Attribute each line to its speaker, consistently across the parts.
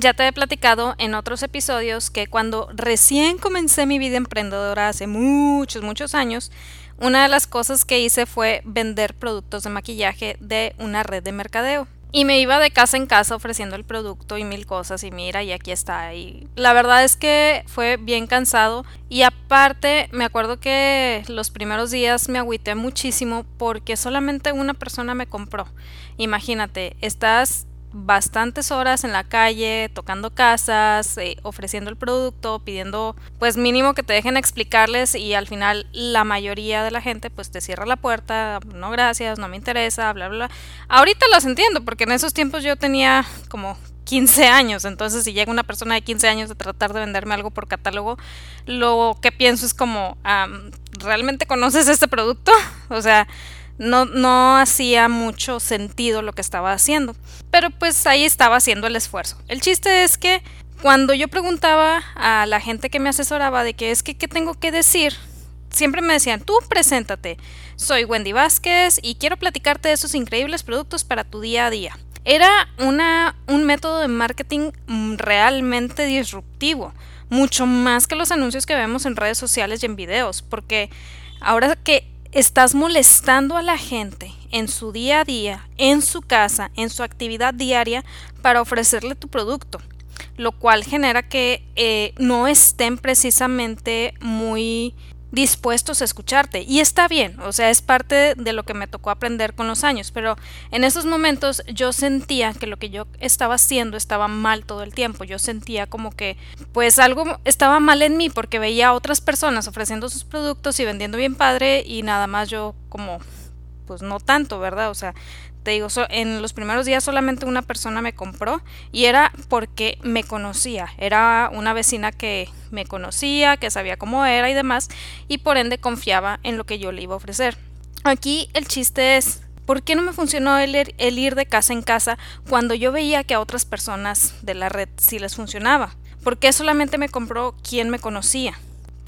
Speaker 1: Ya te he platicado en otros episodios que cuando recién comencé mi vida emprendedora hace muchos, muchos años, una de las cosas que hice fue vender productos de maquillaje de una red de mercadeo. Y me iba de casa en casa ofreciendo el producto y mil cosas y mira y aquí está. Y la verdad es que fue bien cansado y aparte me acuerdo que los primeros días me agüité muchísimo porque solamente una persona me compró. Imagínate, estás bastantes horas en la calle, tocando casas, eh, ofreciendo el producto, pidiendo pues mínimo que te dejen explicarles y al final la mayoría de la gente pues te cierra la puerta, no gracias, no me interesa, bla, bla. Ahorita las entiendo porque en esos tiempos yo tenía como 15 años, entonces si llega una persona de 15 años a tratar de venderme algo por catálogo, lo que pienso es como, ¿realmente conoces este producto? O sea, no, no hacía mucho sentido lo que estaba haciendo. Pero pues ahí estaba haciendo el esfuerzo. El chiste es que cuando yo preguntaba a la gente que me asesoraba de qué es que qué tengo que decir, siempre me decían, tú preséntate. Soy Wendy Vázquez y quiero platicarte de esos increíbles productos para tu día a día. Era una, un método de marketing realmente disruptivo, mucho más que los anuncios que vemos en redes sociales y en videos, porque ahora que estás molestando a la gente en su día a día, en su casa, en su actividad diaria para ofrecerle tu producto, lo cual genera que eh, no estén precisamente muy dispuestos a escucharte. Y está bien, o sea, es parte de lo que me tocó aprender con los años, pero en esos momentos yo sentía que lo que yo estaba haciendo estaba mal todo el tiempo. Yo sentía como que pues algo estaba mal en mí porque veía a otras personas ofreciendo sus productos y vendiendo bien padre y nada más yo como pues no tanto, ¿verdad? O sea, te digo, en los primeros días solamente una persona me compró y era porque me conocía, era una vecina que me conocía, que sabía cómo era y demás, y por ende confiaba en lo que yo le iba a ofrecer. Aquí el chiste es, ¿por qué no me funcionó el, el ir de casa en casa cuando yo veía que a otras personas de la red sí les funcionaba? ¿Por qué solamente me compró quien me conocía?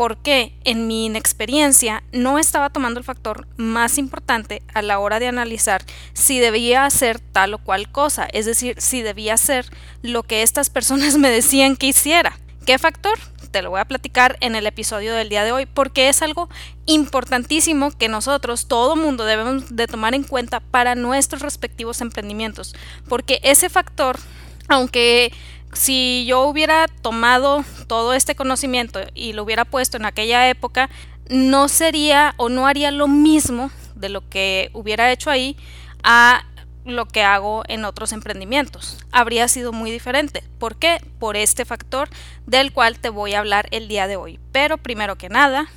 Speaker 1: Porque en mi inexperiencia no estaba tomando el factor más importante a la hora de analizar si debía hacer tal o cual cosa, es decir, si debía hacer lo que estas personas me decían que hiciera. ¿Qué factor? Te lo voy a platicar en el episodio del día de hoy porque es algo importantísimo que nosotros, todo mundo, debemos de tomar en cuenta para nuestros respectivos emprendimientos, porque ese factor, aunque si yo hubiera tomado todo este conocimiento y lo hubiera puesto en aquella época, no sería o no haría lo mismo de lo que hubiera hecho ahí a lo que hago en otros emprendimientos. Habría sido muy diferente. ¿Por qué? Por este factor del cual te voy a hablar el día de hoy. Pero primero que nada,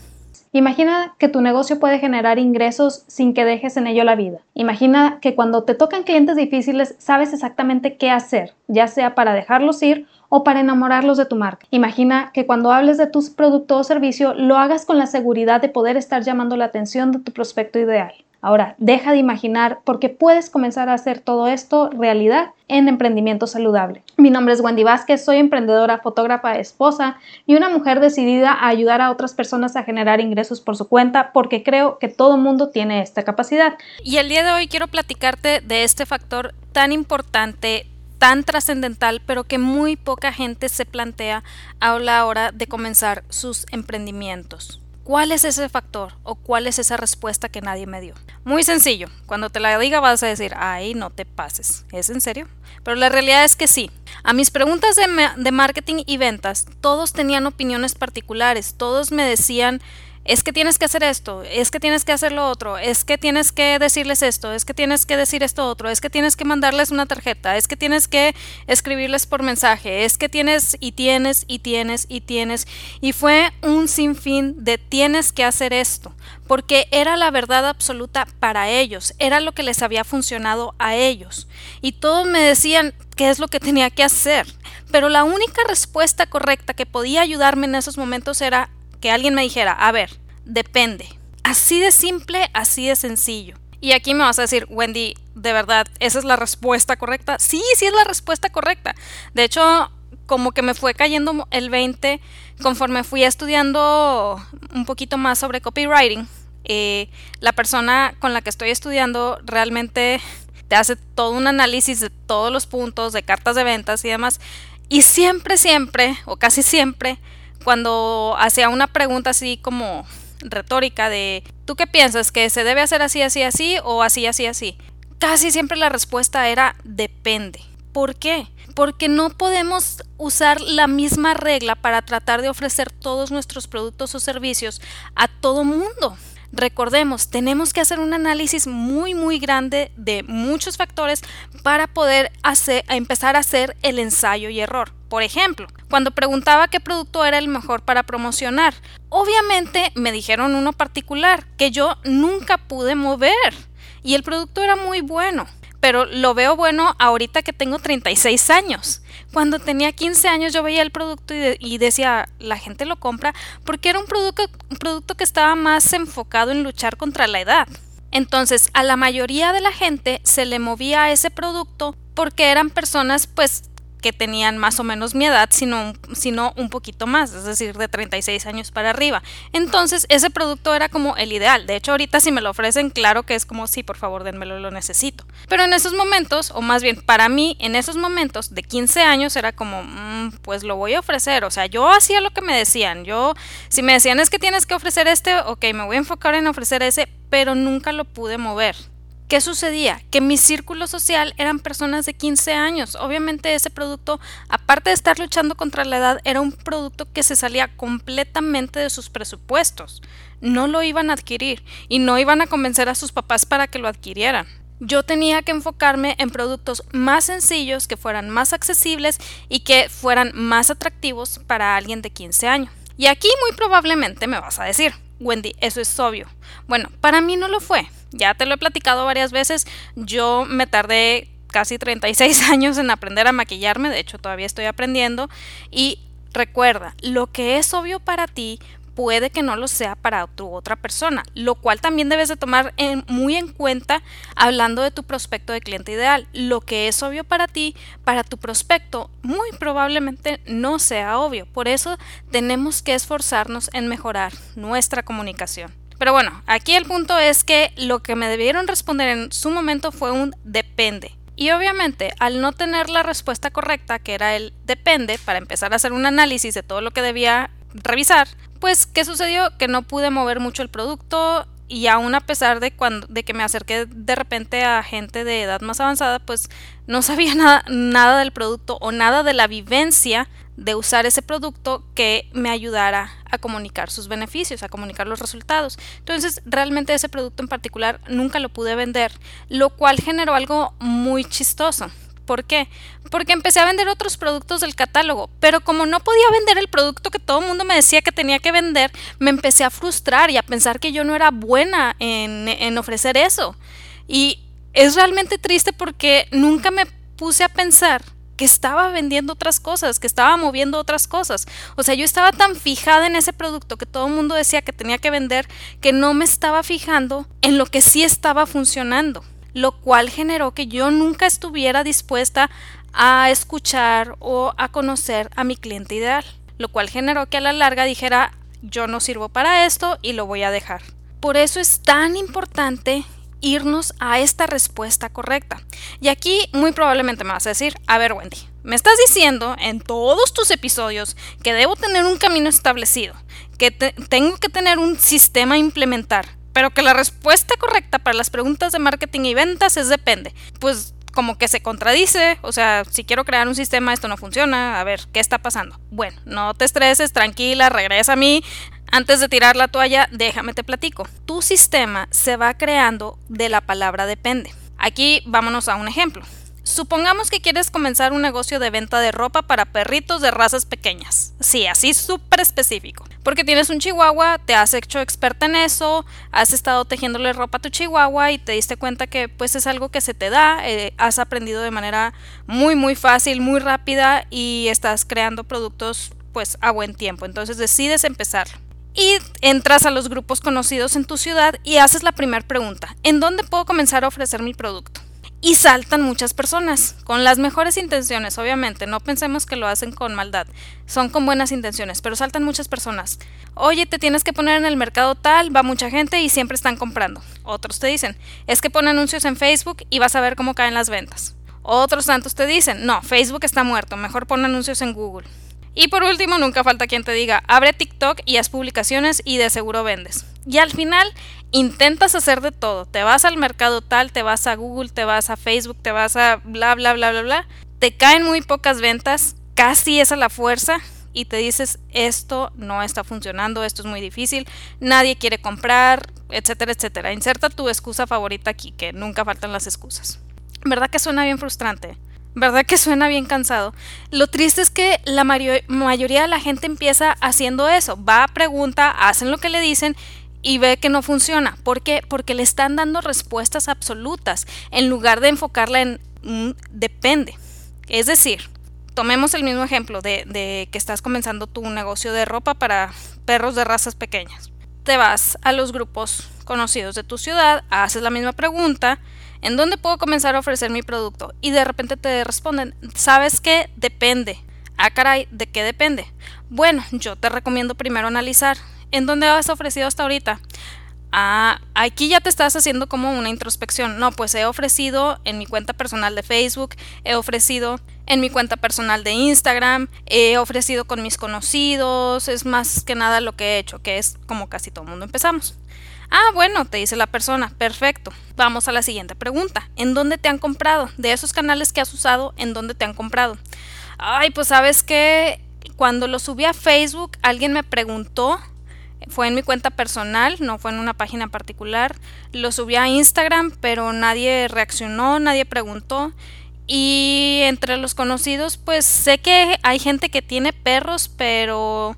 Speaker 2: Imagina que tu negocio puede generar ingresos sin que dejes en ello la vida. Imagina que cuando te tocan clientes difíciles sabes exactamente qué hacer, ya sea para dejarlos ir o para enamorarlos de tu marca. Imagina que cuando hables de tus producto o servicio lo hagas con la seguridad de poder estar llamando la atención de tu prospecto ideal. Ahora, deja de imaginar porque puedes comenzar a hacer todo esto realidad en emprendimiento saludable. Mi nombre es Wendy Vázquez, soy emprendedora, fotógrafa, esposa y una mujer decidida a ayudar a otras personas a generar ingresos por su cuenta porque creo que todo mundo tiene esta capacidad.
Speaker 1: Y el día de hoy quiero platicarte de este factor tan importante, tan trascendental, pero que muy poca gente se plantea a la hora de comenzar sus emprendimientos. ¿Cuál es ese factor o cuál es esa respuesta que nadie me dio? Muy sencillo, cuando te la diga vas a decir, ay, no te pases, ¿es en serio? Pero la realidad es que sí. A mis preguntas de, de marketing y ventas, todos tenían opiniones particulares, todos me decían es que tienes que hacer esto, es que tienes que hacer lo otro, es que tienes que decirles esto, es que tienes que decir esto otro, es que tienes que mandarles una tarjeta, es que tienes que escribirles por mensaje, es que tienes y tienes y tienes y tienes. Y fue un sinfín de tienes que hacer esto, porque era la verdad absoluta para ellos, era lo que les había funcionado a ellos. Y todos me decían qué es lo que tenía que hacer. Pero la única respuesta correcta que podía ayudarme en esos momentos era que alguien me dijera, a ver, depende. Así de simple, así de sencillo. Y aquí me vas a decir, Wendy, de verdad, ¿esa es la respuesta correcta? Sí, sí es la respuesta correcta. De hecho, como que me fue cayendo el 20 conforme fui estudiando un poquito más sobre copywriting. Eh, la persona con la que estoy estudiando realmente te hace todo un análisis de todos los puntos, de cartas de ventas y demás. Y siempre, siempre, o casi siempre, cuando hacía una pregunta así como retórica de ¿tú qué piensas? ¿Que se debe hacer así, así, así o así, así, así? Casi siempre la respuesta era depende. ¿Por qué? Porque no podemos usar la misma regla para tratar de ofrecer todos nuestros productos o servicios a todo mundo. Recordemos, tenemos que hacer un análisis muy muy grande de muchos factores para poder hacer, empezar a hacer el ensayo y error. Por ejemplo, cuando preguntaba qué producto era el mejor para promocionar, obviamente me dijeron uno particular que yo nunca pude mover y el producto era muy bueno pero lo veo bueno ahorita que tengo 36 años. Cuando tenía 15 años yo veía el producto y, decía, la gente lo compra porque era un producto, un producto que estaba más enfocado en luchar contra la edad. Entonces, a la mayoría de la gente se le movía ese producto porque eran personas pues que tenían más o menos mi edad, sino, sino un poquito más, es decir, de 36 años para arriba. Entonces, ese producto era como el ideal. De hecho, ahorita si me lo ofrecen, claro que es como, sí, por favor, denmelo, lo necesito. Pero en esos momentos, o más bien para mí, en esos momentos de 15 años era como, mm, pues lo voy a ofrecer. O sea, yo hacía lo que me decían. Yo, si me decían es que tienes que ofrecer este, ok, me voy a enfocar en ofrecer ese, pero nunca lo pude mover. ¿Qué sucedía? Que mi círculo social eran personas de 15 años. Obviamente ese producto, aparte de estar luchando contra la edad, era un producto que se salía completamente de sus presupuestos. No lo iban a adquirir y no iban a convencer a sus papás para que lo adquirieran. Yo tenía que enfocarme en productos más sencillos, que fueran más accesibles y que fueran más atractivos para alguien de 15 años. Y aquí muy probablemente me vas a decir, Wendy, eso es obvio. Bueno, para mí no lo fue. Ya te lo he platicado varias veces. Yo me tardé casi 36 años en aprender a maquillarme. De hecho, todavía estoy aprendiendo. Y recuerda, lo que es obvio para ti puede que no lo sea para tu otra persona, lo cual también debes de tomar muy en cuenta hablando de tu prospecto de cliente ideal. Lo que es obvio para ti, para tu prospecto, muy probablemente no sea obvio. Por eso tenemos que esforzarnos en mejorar nuestra comunicación. Pero bueno, aquí el punto es que lo que me debieron responder en su momento fue un depende. Y obviamente, al no tener la respuesta correcta, que era el depende, para empezar a hacer un análisis de todo lo que debía revisar, pues, ¿qué sucedió? Que no pude mover mucho el producto y aún a pesar de, cuando, de que me acerqué de repente a gente de edad más avanzada, pues no sabía nada, nada del producto o nada de la vivencia de usar ese producto que me ayudara a comunicar sus beneficios, a comunicar los resultados. Entonces, realmente ese producto en particular nunca lo pude vender, lo cual generó algo muy chistoso. ¿Por qué? Porque empecé a vender otros productos del catálogo, pero como no podía vender el producto que todo el mundo me decía que tenía que vender, me empecé a frustrar y a pensar que yo no era buena en, en ofrecer eso. Y es realmente triste porque nunca me puse a pensar que estaba vendiendo otras cosas, que estaba moviendo otras cosas. O sea, yo estaba tan fijada en ese producto que todo el mundo decía que tenía que vender, que no me estaba fijando en lo que sí estaba funcionando lo cual generó que yo nunca estuviera dispuesta a escuchar o a conocer a mi cliente ideal, lo cual generó que a la larga dijera yo no sirvo para esto y lo voy a dejar. Por eso es tan importante irnos a esta respuesta correcta. Y aquí muy probablemente me vas a decir, a ver Wendy, me estás diciendo en todos tus episodios que debo tener un camino establecido, que tengo que tener un sistema a implementar, pero que la respuesta correcta para las preguntas de marketing y ventas es depende. Pues como que se contradice, o sea, si quiero crear un sistema, esto no funciona, a ver, ¿qué está pasando? Bueno, no te estreses, tranquila, regresa a mí. Antes de tirar la toalla, déjame te platico. Tu sistema se va creando de la palabra depende. Aquí vámonos a un ejemplo. Supongamos que quieres comenzar un negocio de venta de ropa para perritos de razas pequeñas. Sí, así súper específico. Porque tienes un chihuahua, te has hecho experta en eso, has estado tejiéndole ropa a tu chihuahua y te diste cuenta que pues es algo que se te da, eh, has aprendido de manera muy muy fácil, muy rápida y estás creando productos pues a buen tiempo. Entonces decides empezar. Y entras a los grupos conocidos en tu ciudad y haces la primera pregunta. ¿En dónde puedo comenzar a ofrecer mi producto? Y saltan muchas personas, con las mejores intenciones, obviamente, no pensemos que lo hacen con maldad, son con buenas intenciones, pero saltan muchas personas. Oye, te tienes que poner en el mercado tal, va mucha gente y siempre están comprando. Otros te dicen, es que pon anuncios en Facebook y vas a ver cómo caen las ventas. Otros tantos te dicen, no, Facebook está muerto, mejor pon anuncios en Google. Y por último, nunca falta quien te diga, abre TikTok y haz publicaciones y de seguro vendes. Y al final intentas hacer de todo. Te vas al mercado tal, te vas a Google, te vas a Facebook, te vas a bla, bla, bla, bla, bla. Te caen muy pocas ventas, casi es a la fuerza y te dices, esto no está funcionando, esto es muy difícil, nadie quiere comprar, etcétera, etcétera. Inserta tu excusa favorita aquí, que nunca faltan las excusas. ¿Verdad que suena bien frustrante? ¿Verdad que suena bien cansado? Lo triste es que la mayoría de la gente empieza haciendo eso. Va, pregunta, hacen lo que le dicen y ve que no funciona. ¿Por qué? Porque le están dando respuestas absolutas en lugar de enfocarla en depende. Es decir, tomemos el mismo ejemplo de, de que estás comenzando tu negocio de ropa para perros de razas pequeñas. Te vas a los grupos conocidos de tu ciudad, haces la misma pregunta ¿En dónde puedo comenzar a ofrecer mi producto? Y de repente te responden, ¿sabes qué? Depende. Ah, caray, ¿de qué depende? Bueno, yo te recomiendo primero analizar. ¿En dónde has ofrecido hasta ahorita? Ah, aquí ya te estás haciendo como una introspección. No, pues he ofrecido en mi cuenta personal de Facebook, he ofrecido en mi cuenta personal de Instagram, he ofrecido con mis conocidos, es más que nada lo que he hecho, que es como casi todo el mundo empezamos. Ah, bueno, te dice la persona, perfecto. Vamos a la siguiente pregunta. ¿En dónde te han comprado? De esos canales que has usado, ¿en dónde te han comprado? Ay, pues sabes que cuando lo subí a Facebook, alguien me preguntó, fue en mi cuenta personal, no fue en una página particular. Lo subí a Instagram, pero nadie reaccionó, nadie preguntó. Y entre los conocidos, pues sé que hay gente que tiene perros, pero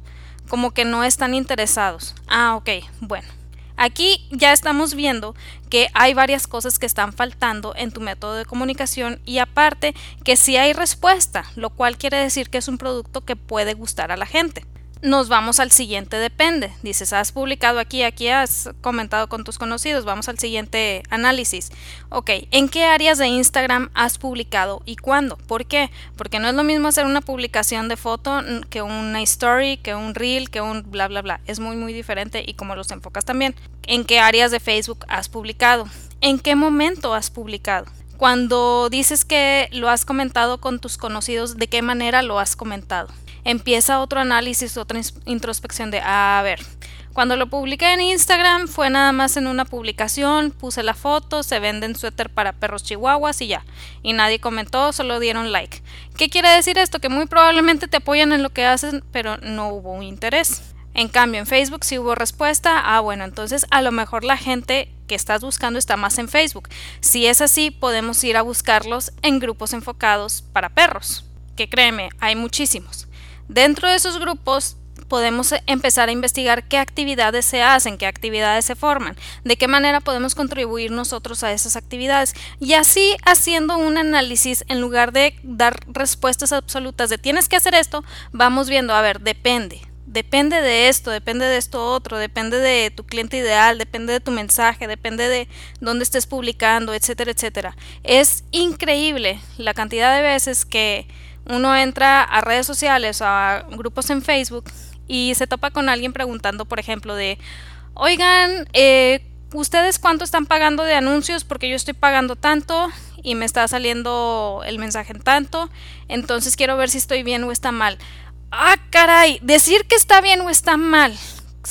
Speaker 1: como que no están interesados. Ah, ok, bueno. Aquí ya estamos viendo que hay varias cosas que están faltando en tu método de comunicación y aparte que sí hay respuesta, lo cual quiere decir que es un producto que puede gustar a la gente nos vamos al siguiente depende. Dices, has publicado aquí, aquí has comentado con tus conocidos, vamos al siguiente análisis. Ok, ¿en qué áreas de Instagram has publicado y cuándo? ¿Por qué? Porque no es lo mismo hacer una publicación de foto que una story, que un reel, que un bla, bla, bla. Es muy, muy diferente y como los enfocas también. ¿En qué áreas de Facebook has publicado? ¿En qué momento has publicado? Cuando dices que lo has comentado con tus conocidos, ¿de qué manera lo has comentado? Empieza otro análisis, otra introspección de, a ver, cuando lo publiqué en Instagram fue nada más en una publicación, puse la foto, se venden suéter para perros chihuahuas y ya. Y nadie comentó, solo dieron like. ¿Qué quiere decir esto? Que muy probablemente te apoyan en lo que hacen, pero no hubo interés. En cambio, en Facebook sí hubo respuesta. Ah, bueno, entonces a lo mejor la gente que estás buscando está más en Facebook. Si es así, podemos ir a buscarlos en grupos enfocados para perros. Que créeme, hay muchísimos. Dentro de esos grupos podemos empezar a investigar qué actividades se hacen, qué actividades se forman, de qué manera podemos contribuir nosotros a esas actividades. Y así haciendo un análisis, en lugar de dar respuestas absolutas de tienes que hacer esto, vamos viendo, a ver, depende. Depende de esto, depende de esto otro, depende de tu cliente ideal, depende de tu mensaje, depende de dónde estés publicando, etcétera, etcétera. Es increíble la cantidad de veces que uno entra a redes sociales, a grupos en Facebook y se topa con alguien preguntando, por ejemplo, de, oigan, eh, ¿ustedes cuánto están pagando de anuncios? Porque yo estoy pagando tanto y me está saliendo el mensaje en tanto, entonces quiero ver si estoy bien o está mal. Ah, caray, decir que está bien o está mal,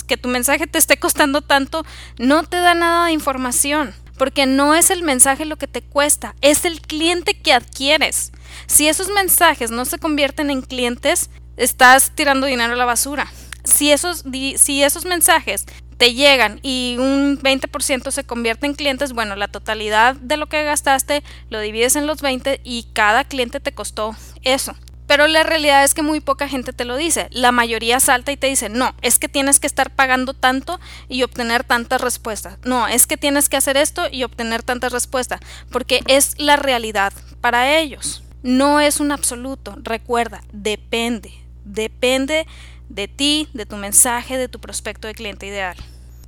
Speaker 1: que tu mensaje te esté costando tanto, no te da nada de información, porque no es el mensaje lo que te cuesta, es el cliente que adquieres. Si esos mensajes no se convierten en clientes, estás tirando dinero a la basura. Si esos, si esos mensajes te llegan y un 20% se convierte en clientes, bueno, la totalidad de lo que gastaste lo divides en los 20 y cada cliente te costó eso. Pero la realidad es que muy poca gente te lo dice. La mayoría salta y te dice, no, es que tienes que estar pagando tanto y obtener tantas respuestas. No, es que tienes que hacer esto y obtener tantas respuestas, porque es la realidad para ellos. No es un absoluto, recuerda, depende, depende de ti, de tu mensaje, de tu prospecto de cliente ideal.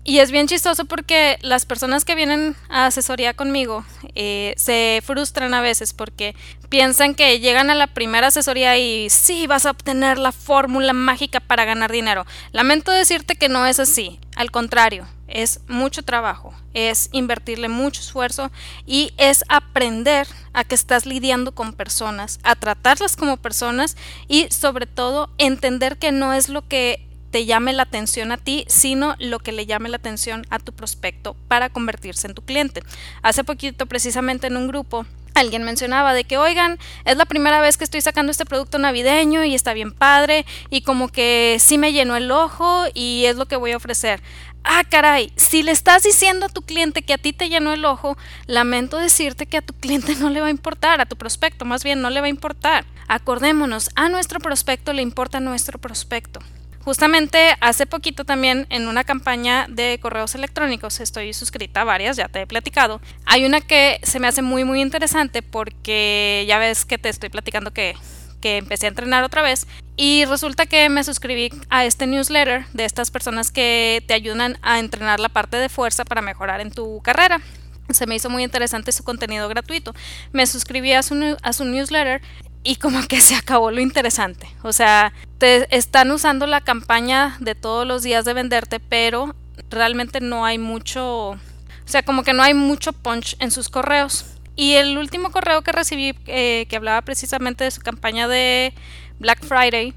Speaker 1: Y es bien chistoso porque las personas que vienen a asesoría conmigo eh, se frustran a veces porque piensan que llegan a la primera asesoría y sí, vas a obtener la fórmula mágica para ganar dinero. Lamento decirte que no es así. Al contrario, es mucho trabajo, es invertirle mucho esfuerzo y es aprender a que estás lidiando con personas, a tratarlas como personas y sobre todo entender que no es lo que te llame la atención a ti, sino lo que le llame la atención a tu prospecto para convertirse en tu cliente. Hace poquito, precisamente en un grupo, alguien mencionaba de que, oigan, es la primera vez que estoy sacando este producto navideño y está bien padre y como que sí me llenó el ojo y es lo que voy a ofrecer. Ah, caray, si le estás diciendo a tu cliente que a ti te llenó el ojo, lamento decirte que a tu cliente no le va a importar, a tu prospecto más bien no le va a importar. Acordémonos, a nuestro prospecto le importa nuestro prospecto. Justamente hace poquito también en una campaña de correos electrónicos, estoy suscrita a varias, ya te he platicado. Hay una que se me hace muy muy interesante porque ya ves que te estoy platicando que, que empecé a entrenar otra vez y resulta que me suscribí a este newsletter de estas personas que te ayudan a entrenar la parte de fuerza para mejorar en tu carrera se me hizo muy interesante su contenido gratuito. Me suscribí a su, a su newsletter y como que se acabó lo interesante. O sea, te están usando la campaña de todos los días de venderte, pero realmente no hay mucho, o sea, como que no hay mucho punch en sus correos. Y el último correo que recibí, eh, que hablaba precisamente de su campaña de Black Friday,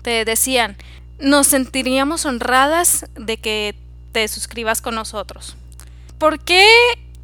Speaker 1: te decían, nos sentiríamos honradas de que te suscribas con nosotros. ¿Por qué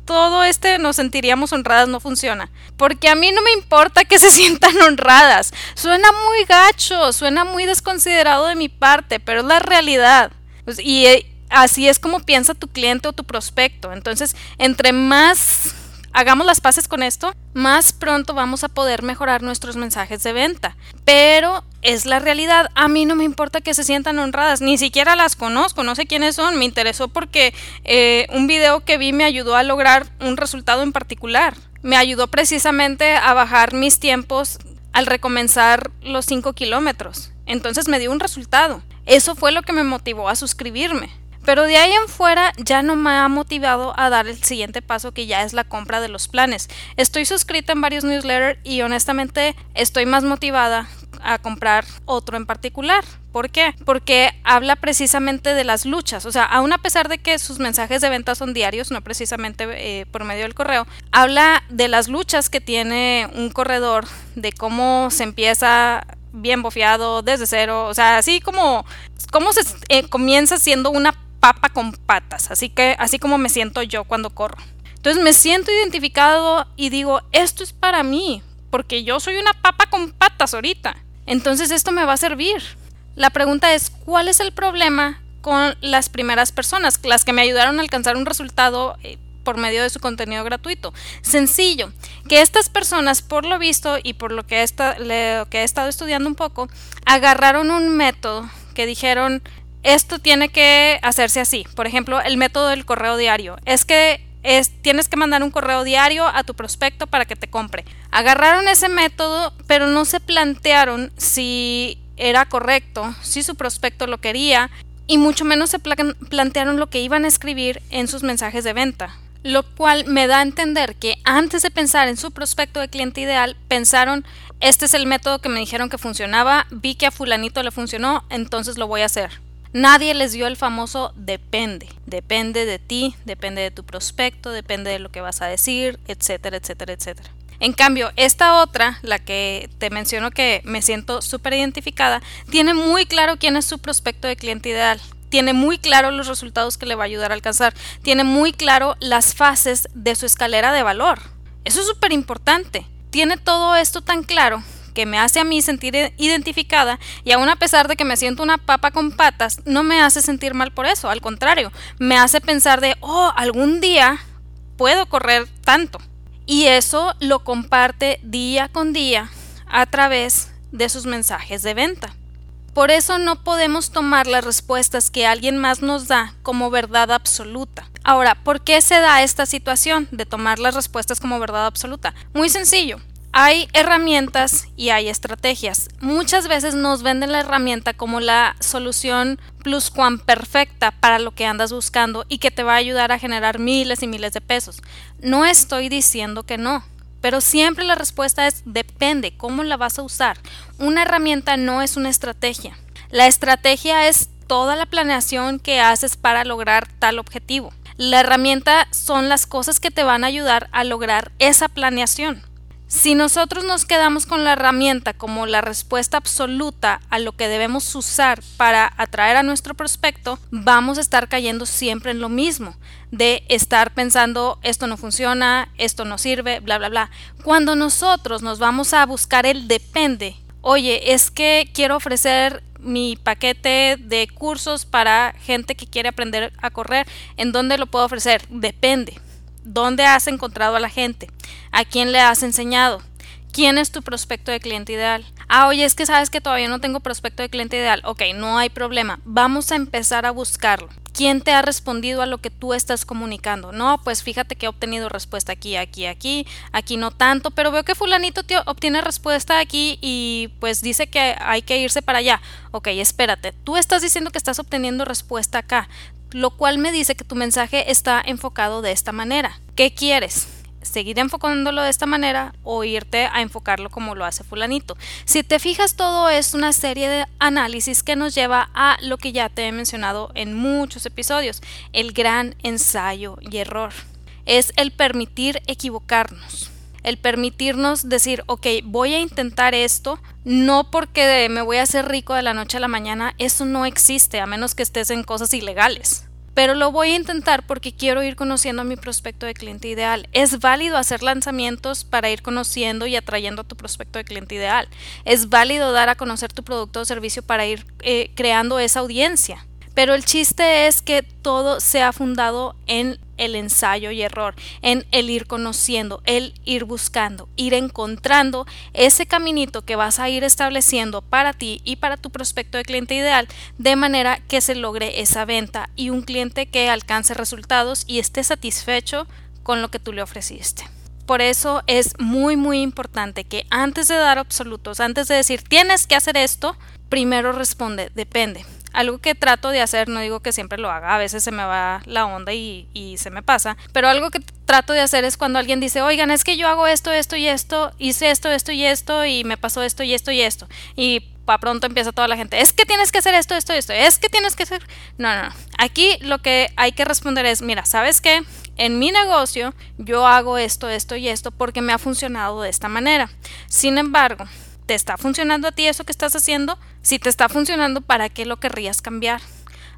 Speaker 1: todo este nos sentiríamos honradas no funciona. Porque a mí no me importa que se sientan honradas. Suena muy gacho, suena muy desconsiderado de mi parte, pero es la realidad. Pues, y eh, así es como piensa tu cliente o tu prospecto. Entonces, entre más hagamos las paces con esto, más pronto vamos a poder mejorar nuestros mensajes de venta. Pero es la realidad. A mí no me importa que se sientan honradas, ni siquiera las conozco, no sé quiénes son. Me interesó porque eh, un video que vi me ayudó a lograr un resultado en particular. Me ayudó precisamente a bajar mis tiempos al recomenzar los 5 kilómetros. Entonces me dio un resultado. Eso fue lo que me motivó a suscribirme. Pero de ahí en fuera ya no me ha motivado a dar el siguiente paso que ya es la compra de los planes. Estoy suscrita en varios newsletters y honestamente estoy más motivada a comprar otro en particular. ¿Por qué? Porque habla precisamente de las luchas. O sea, aún a pesar de que sus mensajes de venta son diarios, no precisamente eh, por medio del correo, habla de las luchas que tiene un corredor, de cómo se empieza bien bofeado desde cero. O sea, así como cómo se eh, comienza siendo una papa con patas, así que así como me siento yo cuando corro. Entonces me siento identificado y digo, esto es para mí, porque yo soy una papa con patas ahorita. Entonces esto me va a servir. La pregunta es, ¿cuál es el problema con las primeras personas, las que me ayudaron a alcanzar un resultado eh, por medio de su contenido gratuito? Sencillo, que estas personas, por lo visto y por lo que, lo que he estado estudiando un poco, agarraron un método que dijeron, esto tiene que hacerse así. Por ejemplo, el método del correo diario. Es que es, tienes que mandar un correo diario a tu prospecto para que te compre. Agarraron ese método, pero no se plantearon si era correcto, si su prospecto lo quería, y mucho menos se plantearon lo que iban a escribir en sus mensajes de venta. Lo cual me da a entender que antes de pensar en su prospecto de cliente ideal, pensaron, este es el método que me dijeron que funcionaba, vi que a fulanito le funcionó, entonces lo voy a hacer. Nadie les dio el famoso depende. Depende de ti, depende de tu prospecto, depende de lo que vas a decir, etcétera, etcétera, etcétera. En cambio, esta otra, la que te menciono que me siento súper identificada, tiene muy claro quién es su prospecto de cliente ideal. Tiene muy claro los resultados que le va a ayudar a alcanzar. Tiene muy claro las fases de su escalera de valor. Eso es súper importante. Tiene todo esto tan claro que me hace a mí sentir identificada y aún a pesar de que me siento una papa con patas, no me hace sentir mal por eso, al contrario, me hace pensar de, oh, algún día puedo correr tanto. Y eso lo comparte día con día a través de sus mensajes de venta. Por eso no podemos tomar las respuestas que alguien más nos da como verdad absoluta. Ahora, ¿por qué se da esta situación de tomar las respuestas como verdad absoluta? Muy sencillo hay herramientas y hay estrategias. Muchas veces nos venden la herramienta como la solución plus cuan perfecta para lo que andas buscando y que te va a ayudar a generar miles y miles de pesos. No estoy diciendo que no, pero siempre la respuesta es depende cómo la vas a usar. Una herramienta no es una estrategia. La estrategia es toda la planeación que haces para lograr tal objetivo. La herramienta son las cosas que te van a ayudar a lograr esa planeación. Si nosotros nos quedamos con la herramienta como la respuesta absoluta a lo que debemos usar para atraer a nuestro prospecto, vamos a estar cayendo siempre en lo mismo, de estar pensando esto no funciona, esto no sirve, bla, bla, bla. Cuando nosotros nos vamos a buscar el depende, oye, es que quiero ofrecer mi paquete de cursos para gente que quiere aprender a correr, ¿en dónde lo puedo ofrecer? Depende. ¿Dónde has encontrado a la gente? ¿A quién le has enseñado? ¿Quién es tu prospecto de cliente ideal? Ah, oye, es que sabes que todavía no tengo prospecto de cliente ideal. Ok, no hay problema. Vamos a empezar a buscarlo. ¿Quién te ha respondido a lo que tú estás comunicando? No, pues fíjate que he obtenido respuesta aquí, aquí, aquí, aquí no tanto, pero veo que fulanito obtiene respuesta aquí y pues dice que hay que irse para allá. Ok, espérate, tú estás diciendo que estás obteniendo respuesta acá, lo cual me dice que tu mensaje está enfocado de esta manera. ¿Qué quieres? Seguir enfocándolo de esta manera o irte a enfocarlo como lo hace fulanito. Si te fijas, todo es una serie de análisis que nos lleva a lo que ya te he mencionado en muchos episodios, el gran ensayo y error. Es el permitir equivocarnos. El permitirnos decir, ok, voy a intentar esto, no porque me voy a hacer rico de la noche a la mañana, eso no existe, a menos que estés en cosas ilegales pero lo voy a intentar porque quiero ir conociendo a mi prospecto de cliente ideal. Es válido hacer lanzamientos para ir conociendo y atrayendo a tu prospecto de cliente ideal. Es válido dar a conocer tu producto o servicio para ir eh, creando esa audiencia. Pero el chiste es que todo sea fundado en el ensayo y error, en el ir conociendo, el ir buscando, ir encontrando ese caminito que vas a ir estableciendo para ti y para tu prospecto de cliente ideal, de manera que se logre esa venta y un cliente que alcance resultados y esté satisfecho con lo que tú le ofreciste. Por eso es muy muy importante que antes de dar absolutos, antes de decir tienes que hacer esto, primero responde, depende algo que trato de hacer, no digo que siempre lo haga, a veces se me va la onda y, se me pasa, pero algo que trato de hacer es cuando alguien dice, oigan, es que yo hago esto, esto y esto, hice esto, esto y esto, y me pasó esto y esto y esto. Y para pronto empieza toda la gente, es que tienes que hacer esto, esto y esto, es que tienes que hacer... No, no, no. Aquí lo que hay que responder es, mira, ¿sabes qué? En mi negocio yo hago esto, esto y esto porque me ha funcionado de esta manera. Sin embargo, ¿Te está funcionando a ti eso que estás haciendo? Si te está funcionando, ¿para qué lo querrías cambiar?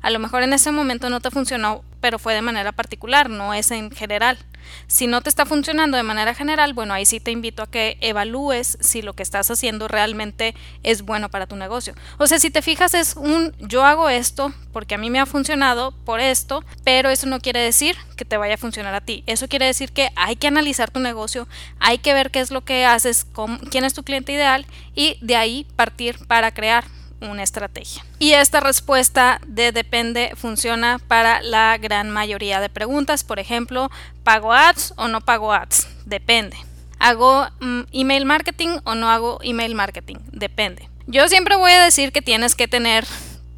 Speaker 1: A lo mejor en ese momento no te funcionó, pero fue de manera particular, no es en general. Si no te está funcionando de manera general, bueno, ahí sí te invito a que evalúes si lo que estás haciendo realmente es bueno para tu negocio. O sea, si te fijas es un yo hago esto porque a mí me ha funcionado por esto, pero eso no quiere decir que te vaya a funcionar a ti. Eso quiere decir que hay que analizar tu negocio, hay que ver qué es lo que haces, quién es tu cliente ideal y de ahí partir para crear una estrategia. Y esta respuesta de depende funciona para la gran mayoría de preguntas. Por ejemplo, ¿pago ads o no pago ads? Depende. ¿Hago mm, email marketing o no hago email marketing? Depende. Yo siempre voy a decir que tienes que tener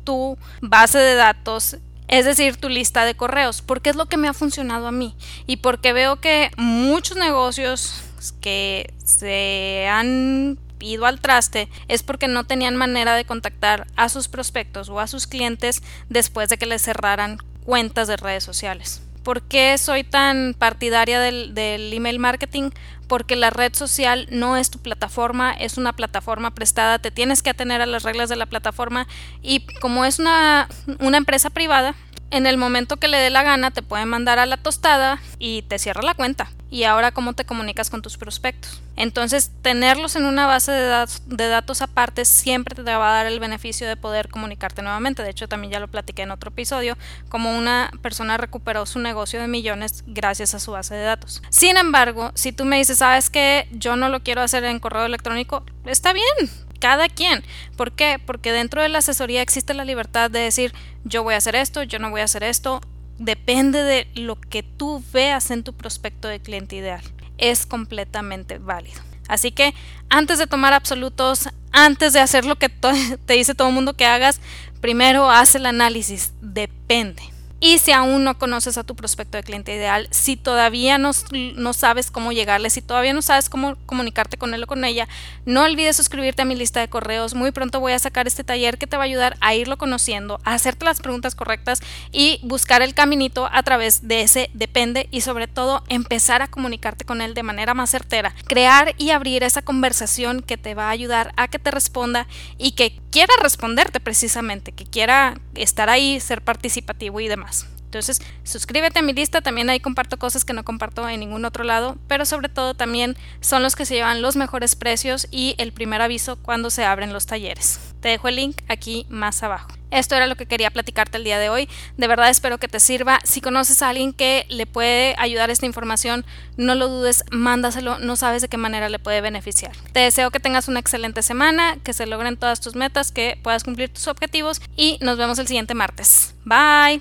Speaker 1: tu base de datos es decir, tu lista de correos, porque es lo que me ha funcionado a mí y porque veo que muchos negocios que se han ido al traste es porque no tenían manera de contactar a sus prospectos o a sus clientes después de que les cerraran cuentas de redes sociales. ¿Por qué soy tan partidaria del, email marketing? Porque la red social no es tu plataforma, es una plataforma prestada, te tienes que atener a las reglas de la plataforma y como es una, una empresa privada, en el momento que le dé la gana te puede mandar a la tostada y te cierra la cuenta. Y ahora cómo te comunicas con tus prospectos. Entonces, tenerlos en una base de, de datos aparte siempre te va a dar el beneficio de poder comunicarte nuevamente. De hecho, también ya lo platiqué en otro episodio, como una persona recuperó su negocio de millones gracias a su base de datos. Sin embargo, si tú me dices, sabes que yo no lo quiero hacer en correo electrónico, está bien, cada quien. ¿Por qué? Porque dentro de la asesoría existe la libertad de decir yo voy a hacer esto, yo no voy a hacer esto. Depende de lo que tú veas en tu prospecto de cliente ideal. Es completamente válido. Así que antes de tomar absolutos, antes de hacer lo que te dice todo el mundo que hagas, primero haz el análisis. Depende. Y si aún no conoces a tu prospecto de cliente ideal, si todavía no, no, sabes cómo llegarle, si todavía no sabes cómo comunicarte con él o con ella, no olvides suscribirte a mi lista de correos. Muy pronto voy a sacar este taller que te va a ayudar a irlo conociendo, a hacerte las preguntas correctas y buscar el caminito a través de ese depende y sobre todo empezar a comunicarte con él de manera más certera. Crear y abrir esa conversación que te va a ayudar a que te responda y que quiera responderte precisamente, que quiera estar ahí, ser participativo y demás. Entonces, suscríbete a mi lista, también ahí comparto cosas que no comparto en ningún otro lado, pero sobre todo también son los que se llevan los mejores precios y el primer aviso cuando se abren los talleres. Te dejo el link aquí más abajo. Esto era lo que quería platicarte el día de hoy. De verdad espero que te sirva. Si conoces a alguien que le puede ayudar esta información, no lo dudes, mándaselo. No sabes de qué manera le puede beneficiar. Te deseo que tengas una excelente semana, que se logren todas tus metas, que puedas cumplir tus objetivos y nos vemos el siguiente martes. Bye.